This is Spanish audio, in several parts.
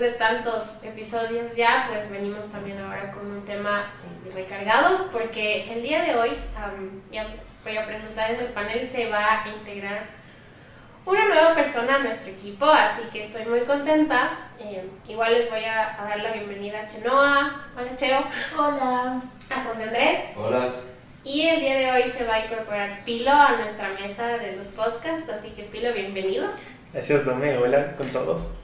después de tantos episodios ya, pues venimos también ahora con un tema eh, recargados porque el día de hoy, ya voy a presentar en el panel, se va a integrar una nueva persona a nuestro equipo, así que estoy muy contenta. Eh, igual les voy a, dar la bienvenida a Chenoa. Hola Cheo. Hola. A José Andrés. Hola. Y el día de hoy se va a incorporar Pilo a nuestra mesa de los podcasts, así que Pilo, bienvenido. Gracias, Dome. Hola con todos.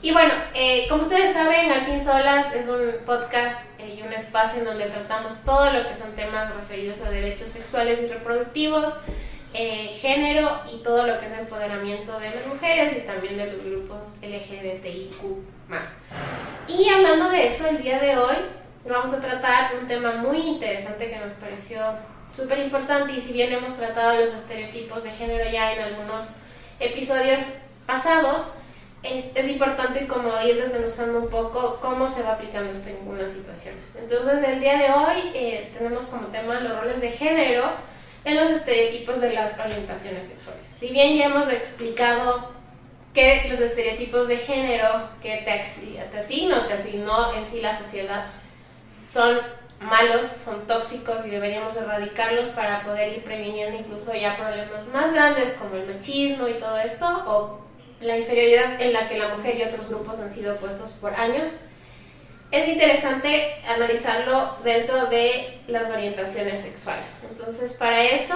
Y bueno, eh, como ustedes saben, Al fin Solas es un podcast eh, y un espacio en donde tratamos todo lo que son temas referidos a derechos sexuales y reproductivos, eh, género y todo lo que es empoderamiento de las mujeres y también de los grupos LGBTIQ. Y hablando de eso, el día de hoy vamos a tratar un tema muy interesante que nos pareció súper importante y si bien hemos tratado los estereotipos de género ya en algunos episodios pasados, es, es, importante como ir desmenuzando un poco cómo se va aplicando esto en algunas situaciones. Entonces, el día de hoy eh, tenemos como tema los roles de género en los estereotipos de las orientaciones sexuales. Si bien ya hemos explicado que los estereotipos de género que te, te asigno, te asignó en sí la sociedad, son malos, son tóxicos y deberíamos erradicarlos para poder ir previniendo incluso ya problemas más grandes como el machismo y todo esto, o la inferioridad en la que la mujer y otros grupos han sido puestos por años. Es interesante analizarlo dentro de las orientaciones sexuales. Entonces, para eso,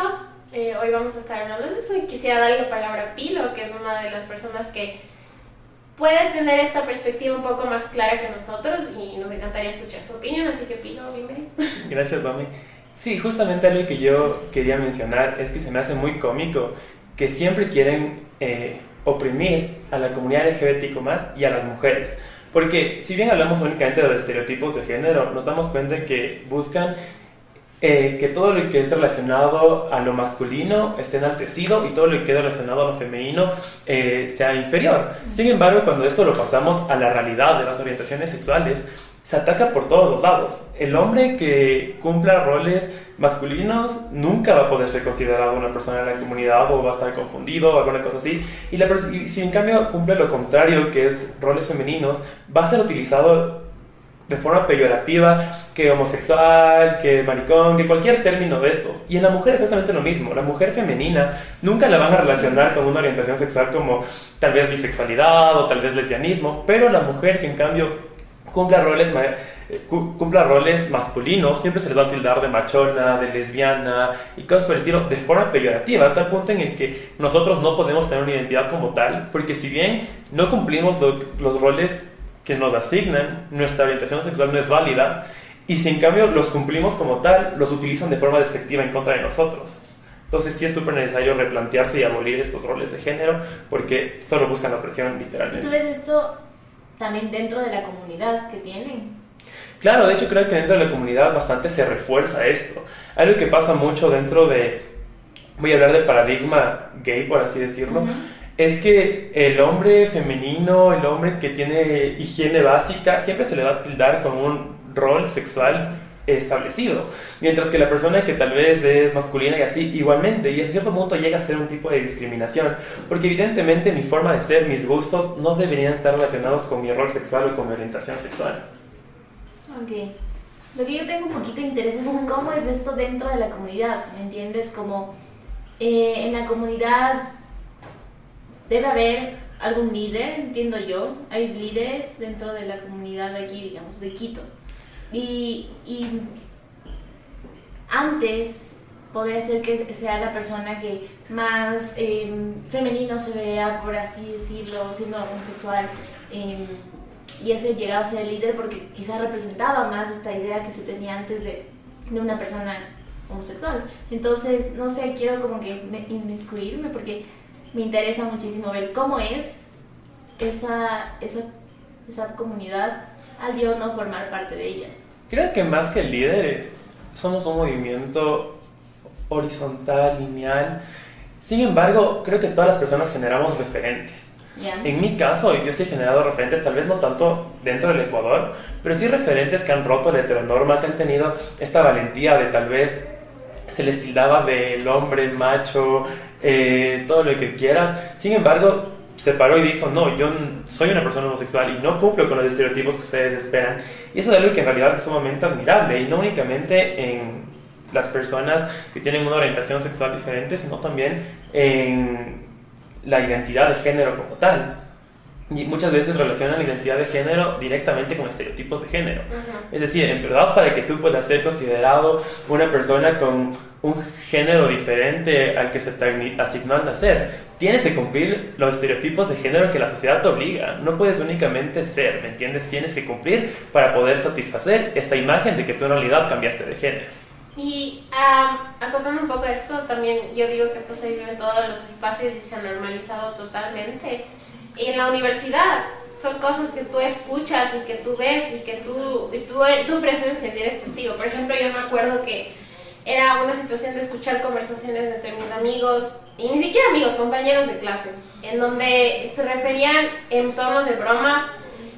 eh, hoy vamos a estar hablando de eso y quisiera darle la palabra a Pilo, que es una de las personas que puede tener esta perspectiva un poco más clara que nosotros y nos encantaría escuchar su opinión. Así que, Pilo, bienvenido. Gracias, Domi. Sí, justamente algo que yo quería mencionar es que se me hace muy cómico que siempre quieren eh, oprimir a la comunidad LGBTIQ más y a las mujeres. Porque si bien hablamos únicamente de los estereotipos de género, nos damos cuenta que buscan eh, que todo lo que es relacionado a lo masculino esté enaltecido y todo lo que es relacionado a lo femenino eh, sea inferior. Sin embargo, cuando esto lo pasamos a la realidad de las orientaciones sexuales, se ataca por todos los lados. El hombre que cumpla roles masculinos nunca va a poder ser considerado una persona en la comunidad o va a estar confundido o alguna cosa así. Y, la si en cambio cumple lo contrario, que es roles femeninos, va a ser utilizado de forma peyorativa que homosexual, que maricón, que cualquier término de estos. Y en la mujer exactamente lo mismo. La mujer femenina nunca la van a relacionar con una orientación sexual como tal vez bisexualidad o tal vez lesbianismo, pero la mujer que en cambio cumpla roles, eh, cumpla roles masculinos, siempre se les va a tildar de machona, de lesbiana y cosas por el estilo, de forma peyorativa, a tal punto en el que nosotros no podemos tener una identidad como tal, porque si bien no cumplimos los roles que nos asignan, nuestra orientación sexual no es válida, y si en cambio los cumplimos como tal, los utilizan de forma despectiva en contra de nosotros. Entonces sí es súper necesario replantearse y abolir estos roles de género porque solo buscan la opresión literalmente. ¿Tú esto también dentro de la comunidad que tienen. Claro, de hecho creo que dentro de la comunidad bastante se refuerza esto. Algo que pasa mucho dentro de, voy a hablar del paradigma gay, por así decirlo, es que el hombre femenino, el hombre que tiene higiene básica, siempre se le va a tildar con un rol sexual establecido. Mientras que la persona que tal vez es masculina y así, igualmente, y a cierto punto llega a ser un tipo de discriminación, porque evidentemente mi forma de ser, mis gustos, no deberían estar relacionados con mi rol sexual o con mi orientación sexual. Ok. Lo que yo tengo un poquito de interés es cómo es esto dentro de la comunidad, ¿me entiendes? Como eh, en la comunidad debe haber algún líder, entiendo yo. Hay líderes dentro de la comunidad de aquí, digamos, de Quito y, antes podría ser que sea la persona que más em, femenino se vea, por así decirlo, siendo homosexual. Em, y ese llegaba a ser el líder porque quizás representaba más esta idea que se tenía antes de, de una persona homosexual. Entonces, no sé, quiero como que inmiscuirme porque me interesa muchísimo ver cómo es esa, esa, esa comunidad al yo no formar parte de ella. Creo que más que líderes, somos un movimiento horizontal, lineal. Sin embargo, creo que todas las personas generamos referentes. En mi caso, yo sí he generado referentes, tal vez no tanto dentro del Ecuador, pero sí referentes que han roto la heteronorma, que han tenido esta valentía de tal vez se les tildaba del hombre macho, eh, todo lo que quieras. Sin embargo, se paró y dijo, no, yo soy una persona homosexual y no cumplo con los estereotipos que ustedes esperan. Y eso es algo que en realidad es sumamente admirable y no únicamente en las personas que tienen una orientación sexual diferente, sino también en la identidad de género como tal. Y muchas veces relacionan la identidad de género directamente con estereotipos de género. Es decir, en verdad, para que tú puedas ser considerado una persona con un género diferente al que se te asignó al nacer, tienes que cumplir los estereotipos de género que la sociedad te obliga. No puedes únicamente ser, ¿me entiendes? Tienes que cumplir para poder satisfacer esta imagen de que tú en realidad cambiaste de género. Y um, acotando un poco esto, también yo digo que esto se vive en todos los espacios y se ha normalizado totalmente. En la universidad son cosas que tú escuchas y que tú ves y que tú, y tú, tu presencia, si eres testigo. Por ejemplo, yo me acuerdo que era una situación de escuchar conversaciones entre mis amigos, y ni siquiera amigos, compañeros de clase, en donde se referían en tono de broma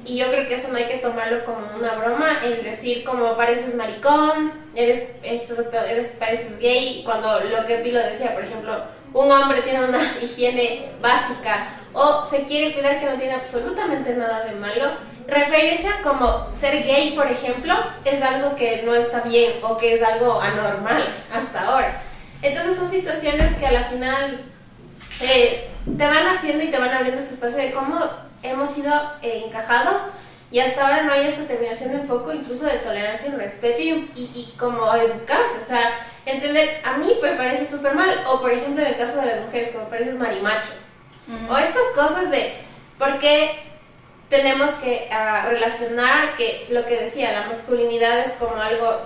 y yo creo que eso no hay que tomarlo como una broma, el decir como pareces maricón, eres, esto, eres pareces gay, cuando lo que Pilo decía, por ejemplo, un hombre tiene una higiene básica o se quiere cuidar que no tiene absolutamente nada de malo, referirse a como ser gay, por ejemplo, es algo que no está bien o que es algo anormal hasta ahora. Entonces son situaciones que a la final eh, te van haciendo y te van abriendo este espacio de cómo hemos sido eh, encajados y hasta ahora no hay esta terminación de foco incluso de tolerancia y respeto y, y, como educarse, o sea, entender, a mí me parece súper mal, o por ejemplo en el caso de las mujeres, como parece marimacho, o estas cosas de por qué tenemos que ah, relacionar que lo que decía, la masculinidad es como algo,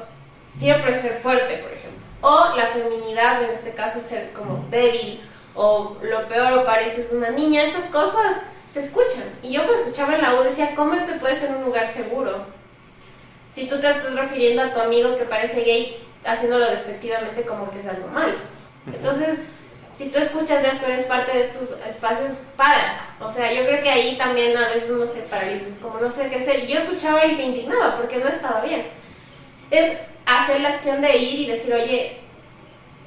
siempre ser fuerte, por ejemplo, o la feminidad, en este caso ser como débil, o lo peor, o pareces una niña, estas cosas se escuchan. Y yo cuando escuchaba en la U decía, ¿cómo este puede ser un lugar seguro? Si tú te estás refiriendo a tu amigo que parece gay, haciéndolo despectivamente como que es algo malo. Entonces, si tú escuchas esto, eres parte de estos espacios, para. O sea, yo creo que ahí también a veces uno se paraliza, como no sé qué hacer. Y yo escuchaba y me indignaba porque no estaba bien. Es hacer la acción de ir y decir, oye,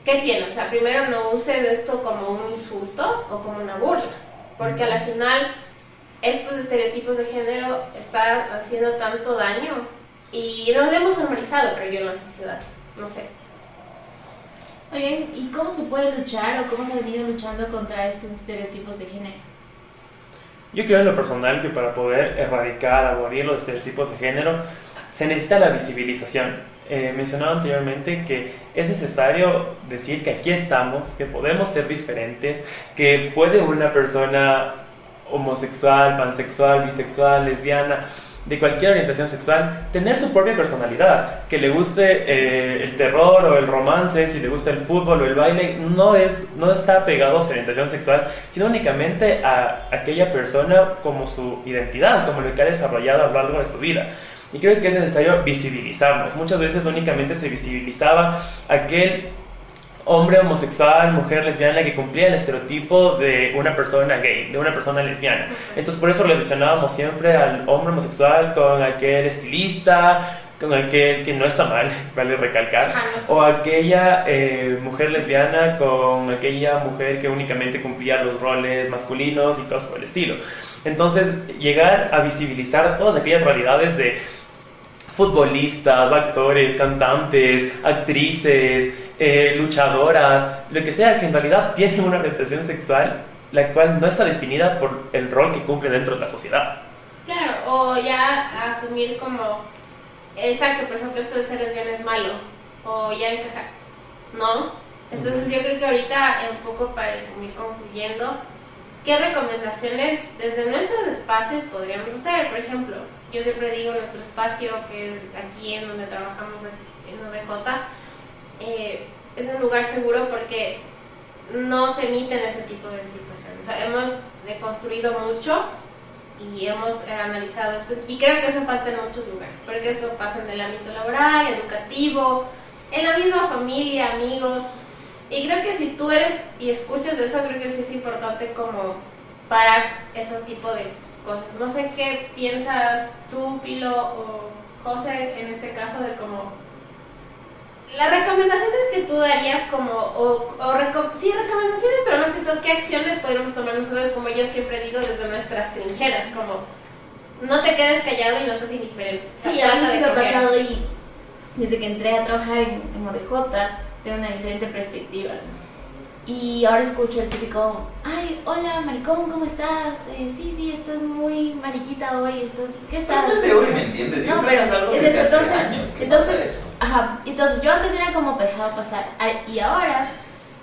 ¿qué tiene? O sea, primero no uses esto como un insulto o como una burla porque a la final estos estereotipos de género están haciendo tanto daño y no lo hemos normalizado, creo yo, en la sociedad. No sé. Oye, ¿y cómo se puede luchar o cómo se ha venido luchando contra estos estereotipos de género? Yo creo en lo personal que para poder erradicar, abolir los estereotipos de género, se necesita la visibilización. Eh, anteriormente que es necesario decir que aquí estamos, que podemos ser diferentes, que puede una persona homosexual, pansexual, bisexual, lesbiana, de cualquier orientación sexual, tener su propia personalidad, que le guste eh, el terror o el romance, si le gusta el fútbol o el baile, no, es, no está pegado a su orientación sexual, sino únicamente a aquella persona como su identidad, como lo que ha desarrollado a lo largo de su vida. Y creo que es necesario visibilizarnos. Muchas veces únicamente se visibilizaba aquel hombre homosexual, mujer lesbiana que cumplía el estereotipo de una persona gay, de una persona lesbiana. Entonces por eso relacionábamos siempre al hombre homosexual con aquel estilista, con aquel que no está mal, vale recalcar, o aquella eh, mujer lesbiana con aquella mujer que únicamente cumplía los roles masculinos y cosas por el estilo. Entonces llegar a visibilizar todas aquellas realidades de futbolistas, actores, cantantes, actrices, eh, luchadoras, lo que sea, que en realidad tienen una orientación sexual la cual no está definida por el rol que cumple dentro de la sociedad. Claro, o ya asumir como, exacto, por ejemplo, esto de ser lesbiana es malo, o ya encajar, ¿no? Entonces yo creo que ahorita, un poco para ir concluyendo, ¿qué recomendaciones desde nuestros espacios podríamos hacer? Por ejemplo, yo siempre digo nuestro espacio, que es aquí en donde trabajamos en ODJ, eh, es un lugar seguro porque no se emiten ese tipo de situaciones. O sea, hemos deconstruido mucho y hemos analizado esto y creo que eso falta en muchos lugares, porque esto pasa en el ámbito laboral, educativo, en la misma familia, amigos. Y creo que si tú eres y escuchas de eso, creo que sí es importante como parar ese tipo de cosas. No sé qué piensas tú, Pilo o José, en este caso de cómo las recomendaciones que tú darías como, o, o sí, recomendaciones, pero más que todo, ¿qué acciones podemos tomar nosotros, como yo siempre digo, desde nuestras trincheras? Como, no te quedes callado y no seas indiferente. Sí, a mí sí me ha pasado y desde que entré a trabajar en, en ODJ, tengo una diferente perspectiva. Y ahora escucho el típico, ay, hola, maricón, ¿cómo estás? Eh, sí, sí, estás muy mariquita hoy, estás, ¿qué estás? desde hoy, ¿me entiendes? Yo no, pero es algo desde hace entonces, años entonces, ajá, entonces yo antes era como dejado pasar, y ahora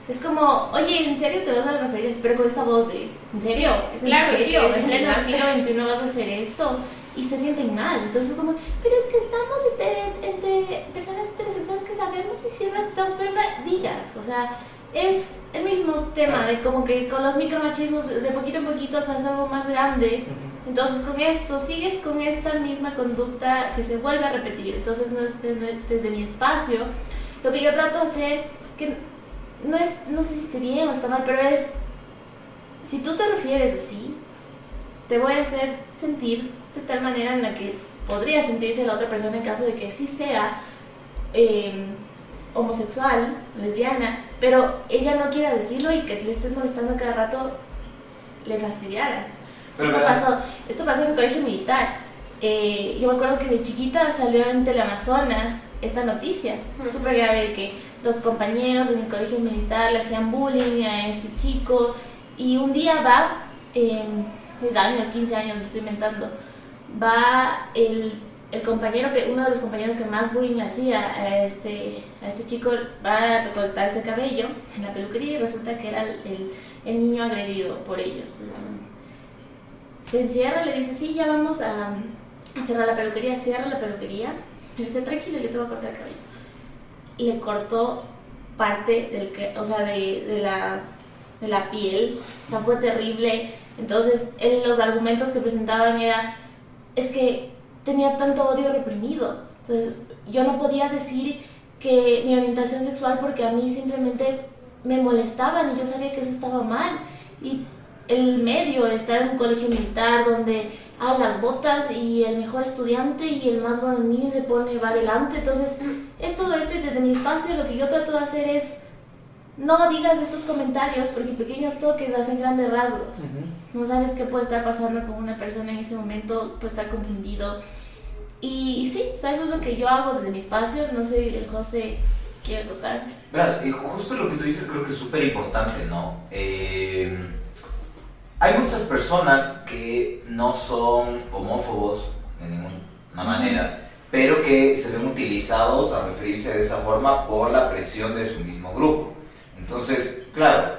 es como, oye, ¿en serio te vas a referir? Espero con esta voz de, ¿en serio? ¿Es en serio? ¿En pleno siglo XXI vas a hacer esto? Y se sienten mal. Entonces, como, pero es que estamos entre, entre personas heterosexuales que sabemos y si respetamos, pero no digas. O sea, es el mismo tema de como que con los micromachismos de poquito en poquito se hace algo más grande. Entonces con esto sigues con esta misma conducta que se vuelve a repetir. Entonces no es desde, mi espacio. Lo que yo trato de hacer, que no, es, no sé si esté bien o está mal, pero es, si tú te refieres así, te voy a hacer sentir de tal manera en la que podría sentirse la otra persona en caso de que sí sea eh, homosexual, lesbiana, pero ella no quiera decirlo y que le estés molestando cada rato le fastidiara. Esto, pasó, esto pasó en el colegio militar. Eh, yo me acuerdo que de chiquita salió en Teleamazonas esta noticia, súper grave, de que los compañeros de mi colegio militar le hacían bullying a este chico y un día va, eh, 10 años, 15 años, me estoy inventando, va el el compañero que uno de los compañeros que más bullying hacía a este a este chico va a cortarse cabello en la peluquería y resulta que era el, el, niño agredido por ellos se encierra le dice sí ya vamos a, cerrar la peluquería cierra la peluquería le dice tranquilo yo te voy a cortar el cabello le cortó parte del que o sea de, de la de la piel o sea fue terrible entonces él, los argumentos que presentaban era es que tenía tanto odio reprimido. Entonces, yo no podía decir que mi orientación sexual porque a mí simplemente me molestaban y yo sabía que eso estaba mal. Y el medio, estar en un colegio militar donde hay las botas y el mejor estudiante y el más bonito se pone, va adelante. Entonces, es todo esto y desde mi espacio lo que yo trato de hacer es no digas estos comentarios porque pequeños toques hacen grandes rasgos. No sabes qué puede estar pasando con una persona en ese momento, puede estar confundido. Y, sí, o sea, eso es lo que yo hago desde mi espacio. No sé, el José quiere contar. Verás, justo lo que tú dices creo que es súper importante, ¿no? Eh, hay muchas personas que no son homófobos de ninguna manera, pero que se ven utilizados a referirse de esa forma por la presión de su mismo grupo. Entonces, claro,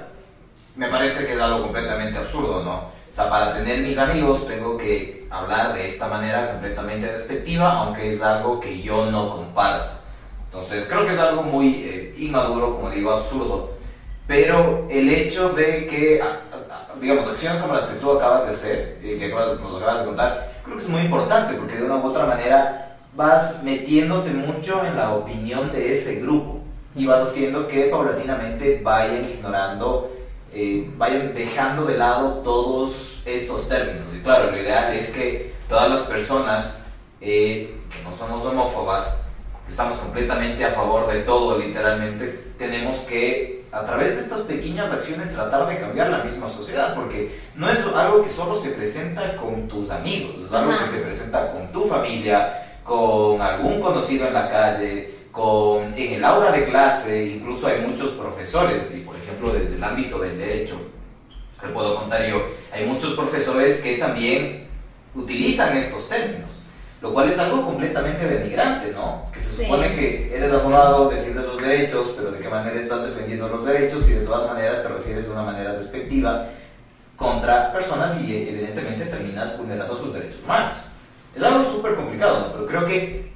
me parece que es algo completamente absurdo, ¿no? O sea, para tener mis amigos tengo que hablar de esta manera completamente despectiva, aunque es algo que yo no comparto. Entonces, creo que es algo muy eh, inmaduro, como digo, absurdo. Pero el hecho de que, digamos, acciones como las que tú acabas de hacer, y que nos acabas de contar, creo que es muy importante, porque de una u otra manera vas metiéndote mucho en la opinión de ese grupo y vas haciendo que paulatinamente vayan ignorando, eh, vayan dejando de lado todos estos términos. Y claro, lo ideal es que todas las personas eh, que no somos homófobas, que estamos completamente a favor de todo, literalmente, tenemos que a través de estas pequeñas acciones tratar de cambiar la misma sociedad, porque no es algo que solo se presenta con tus amigos, es algo que se presenta con tu familia, con algún conocido en la calle, con, en el aula de clase incluso hay muchos profesores, y por ejemplo desde el ámbito del derecho, le puedo contar yo, hay muchos profesores que también utilizan estos términos, lo cual es algo completamente denigrante, ¿no? Que se supone que eres lado, defiendes derechos, pero de qué manera estás defendiendo los derechos y de todas maneras te refieres de una manera despectiva contra personas y evidentemente terminas vulnerando sus derechos humanos. Es algo súper complicado, ¿no? Pero creo que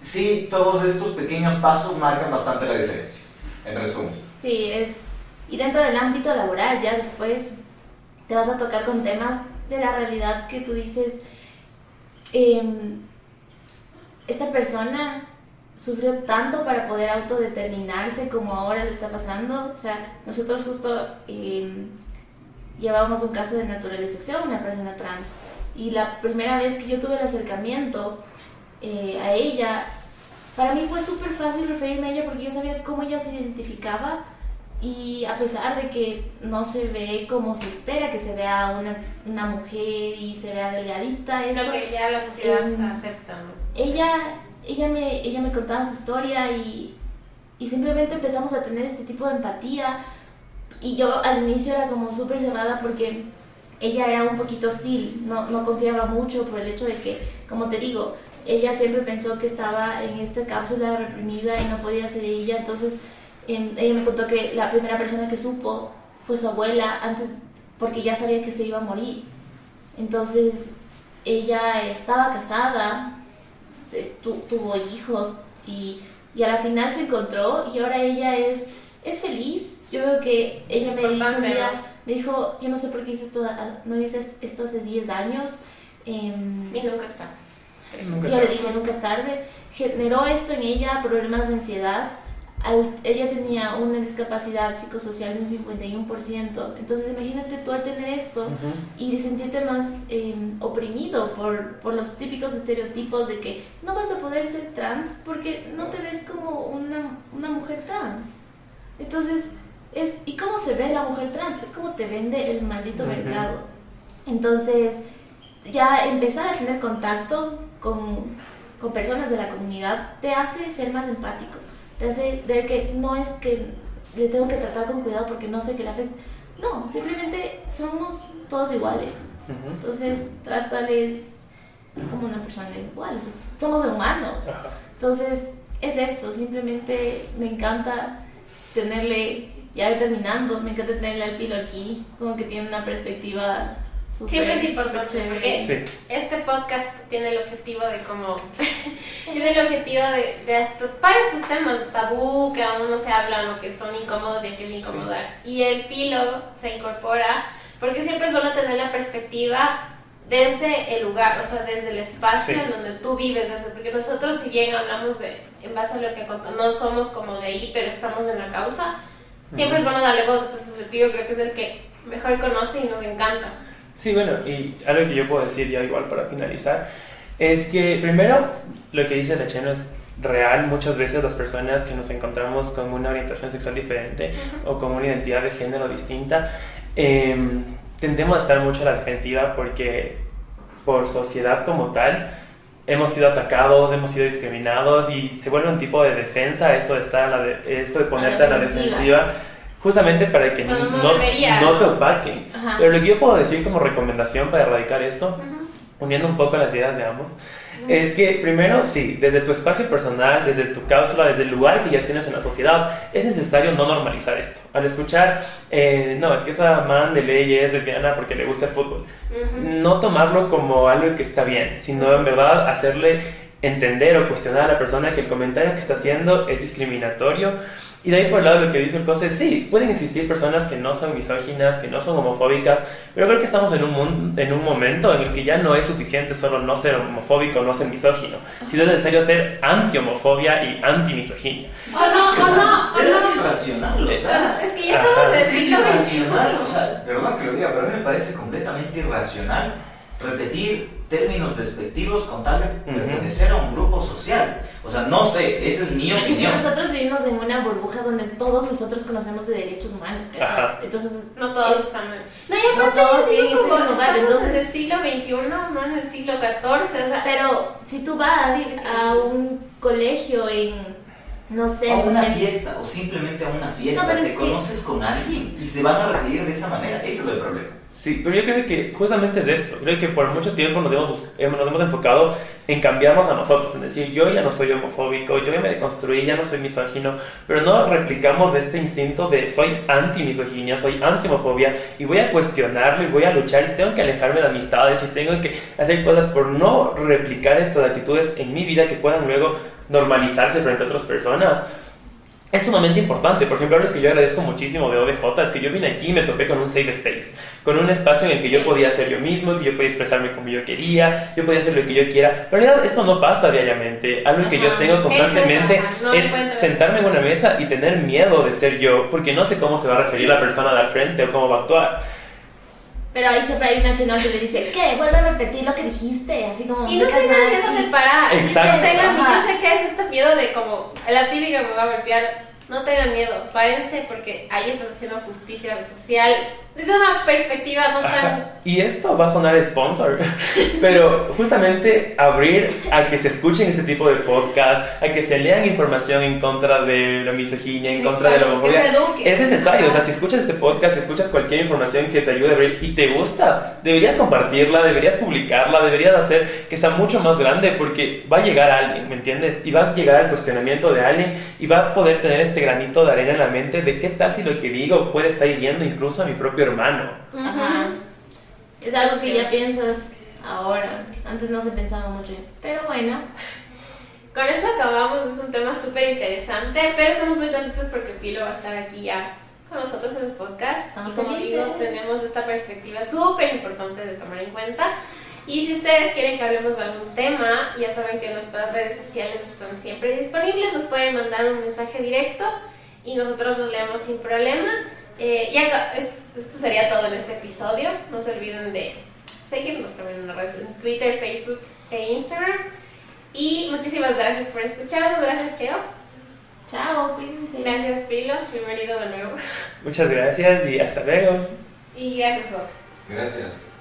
sí, todos estos pequeños pasos marcan bastante la diferencia, en resumen. Sí, es, y dentro del ámbito laboral ya después te vas a tocar con temas de la realidad que tú dices, em, esta persona sufrió tanto para poder autodeterminarse como ahora le está pasando. O sea, nosotros justo eh, llevábamos un caso de naturalización, una persona trans. Y la primera vez que yo tuve el acercamiento, eh, a ella, para mí fue súper fácil referirme a ella porque yo sabía cómo ella se identificaba y a pesar de que no se ve como se espera que se vea una, una mujer y se vea delgadita, es lo que ya la sociedad em, acepta. Ella, ella, me, ella me contaba su historia y, y simplemente empezamos a tener este tipo de empatía y yo al inicio era como súper cerrada porque ella era un poquito hostil, no, no confiaba mucho por el hecho de que, como te digo, ella siempre pensó que estaba en esta cápsula reprimida y no podía ser ella, entonces em, ella me contó que la primera persona que supo fue su abuela antes porque ya sabía que se iba a morir. Entonces ella estaba casada, tuvo hijos y, y a la final se encontró y ahora ella es, es feliz. Yo veo que ella me dijo, me dijo, yo no sé por qué hice esto, ah, no hice esto hace 10 años. Eh, y nunca está ya le dije, nunca es tarde. Generó esto en ella problemas de ansiedad. Ella tenía una discapacidad psicosocial de un 51%. Entonces, imagínate tú al tener esto y sentirte más em, oprimido por, por, los típicos estereotipos de que no vas a poder ser trans porque no te ves como una, una mujer trans. Entonces, es, ¿y cómo se ve la mujer trans? Es como te vende el maldito mercado. Entonces, ya empezar a tener contacto con, con personas de la comunidad te hace ser más empático, te hace ver que no es que le tengo que tratar con cuidado porque no sé que la afecta. No, simplemente somos todos iguales. Entonces, trátales como una persona igual. Somos humanos. Entonces, es esto. Simplemente me encanta tenerle, ya terminando, me encanta tenerle al pilo aquí. Es como que tiene una perspectiva Siempre es importante porque este podcast tiene el objetivo de como tiene el objetivo de, de para estos temas tabú que aún no se hablan o que son incómodos y hay que incomodar. Y el pilo se incorpora porque siempre es bueno tener la perspectiva desde el lugar, o sea, desde el espacio en donde tú vives, desde, porque nosotros si bien hablamos de, en base a lo que contamos, no somos como de ahí, pero estamos en la causa, siempre es bueno darle voz, entonces el pilo creo que es el que mejor conoce y nos encanta. Sí, bueno, y algo que yo puedo decir ya igual para finalizar, es que primero lo que dice la Cheno es real. Muchas veces las personas que nos encontramos con una orientación sexual diferente o con una identidad de género distinta, em, tendemos a estar mucho a la defensiva porque por sociedad como tal hemos sido atacados, hemos sido discriminados y se vuelve un tipo de defensa esto de estar a la esto de ponerte a la defensiva justamente para que no, no, te opaquen. Pero lo que yo puedo decir como recomendación para erradicar esto, uniendo un poco las ideas de ambos, es que primero, sí, desde tu espacio personal, desde tu cápsula, desde el lugar que ya tienes en la sociedad, es necesario no normalizar esto. Al escuchar, eh, no, es que esa man de ley es lesbiana porque le gusta el fútbol, no tomarlo como algo que está bien, sino en verdad hacerle entender o cuestionar a la persona que el comentario que está haciendo es discriminatorio y de ahí por el lado de lo que dijo el Cose, sí, pueden existir personas que no son misóginas, que no son homofóbicas, pero creo que estamos en un, en un momento en el que ya no es suficiente solo no ser homofóbico, no ser misógino, sino es necesario ser anti-homofobia y anti-misoginia. O no, o no, ser irracional, o sea, es que ya estamos de Es irracional, o sea, perdón que lo diga, pero a mí me parece completamente irracional repetir términos despectivos con tal de pertenecer a un grupo social. O sea, no sé, esa es mi opinión. Nosotros vivimos en una burbuja donde todos nosotros conocemos de derechos humanos, ¿cachai? Entonces, no todos están. No, y aparte, no todos tienen como, este lugar. Entonces, en el siglo XXI, no en el siglo XIV. O sea, pero si tú vas a un colegio en no sé. A una fiesta o simplemente a una fiesta, te conoces con alguien y se van a referir de esa manera. Ese es el problema. Sí, pero yo creo que justamente es esto. Creo que por mucho tiempo nos hemos, nos hemos enfocado en cambiarnos a nosotros, en decir, yo ya no soy homofóbico, yo ya me deconstruí, ya no soy misógino, pero no replicamos este instinto de soy anti-misoginia, soy anti-homofobia y voy a cuestionarlo y voy a luchar y tengo que alejarme de amistades y tengo que hacer cosas por no replicar estas actitudes en mi vida que puedan luego normalizarse frente a otras personas es sumamente importante. Por ejemplo, lo que yo agradezco muchísimo de ODJ es que yo vine aquí y me topé con un safe space, con un espacio en el que yo podía ser yo mismo, que yo podía expresarme como yo quería, yo podía hacer lo que yo quiera. En realidad, esto no pasa diariamente. Algo que yo tengo constantemente es, sentarme en una mesa y tener miedo de ser yo, porque no sé cómo se va a referir la persona de al frente o cómo va a actuar. Pero ahí siempre hay una chinoa que le dice, ¿qué? Vuelve a repetir lo que dijiste, así como... Y no tengan nada". miedo Y- de parar. Exacto. No tengan, yo sé que es este miedo de como, la típica me va a golpear. No tengan miedo, párense porque ahí estás haciendo justicia social desde una perspectiva no tan... Y esto va a sonar sponsor, pero justamente abrir a que se escuchen este tipo de podcast, a que se lean información en contra de la misoginia, en contra de la Exacto, homofobia, es necesario. O sea, si escuchas este podcast, si escuchas cualquier información que te ayude a abrir y te gusta, deberías compartirla, deberías publicarla, deberías hacer que sea mucho más grande porque va a llegar a alguien, ¿me entiendes? Y va a llegar al cuestionamiento de alguien y va a poder tener este granito de arena en la mente de qué tal si lo que digo puede estar hiriendo incluso a mi propio hermano. Ajá. Es algo que ya piensas ahora. Antes no se pensaba mucho en esto. Pero bueno. Con esto acabamos, es un tema súper interesante, pero estamos muy contentos porque Pilo va a estar aquí ya con nosotros en el podcast. Estamos y como felices. digo, tenemos esta perspectiva súper importante de tomar en cuenta. Y si ustedes quieren que hablemos de algún tema, ya saben que nuestras redes sociales están siempre disponibles, nos pueden mandar un mensaje directo y nosotros lo leemos sin problema. Eh, y acá- es- esto sería todo en este episodio. No se olviden de seguirnos también en las redes en Twitter, Facebook e Instagram. Y muchísimas gracias por escucharnos. Gracias, Cheo. Chao, cuídense. Gracias, Pilo. Bienvenido de nuevo. Muchas gracias y hasta luego. Y gracias, José. Gracias.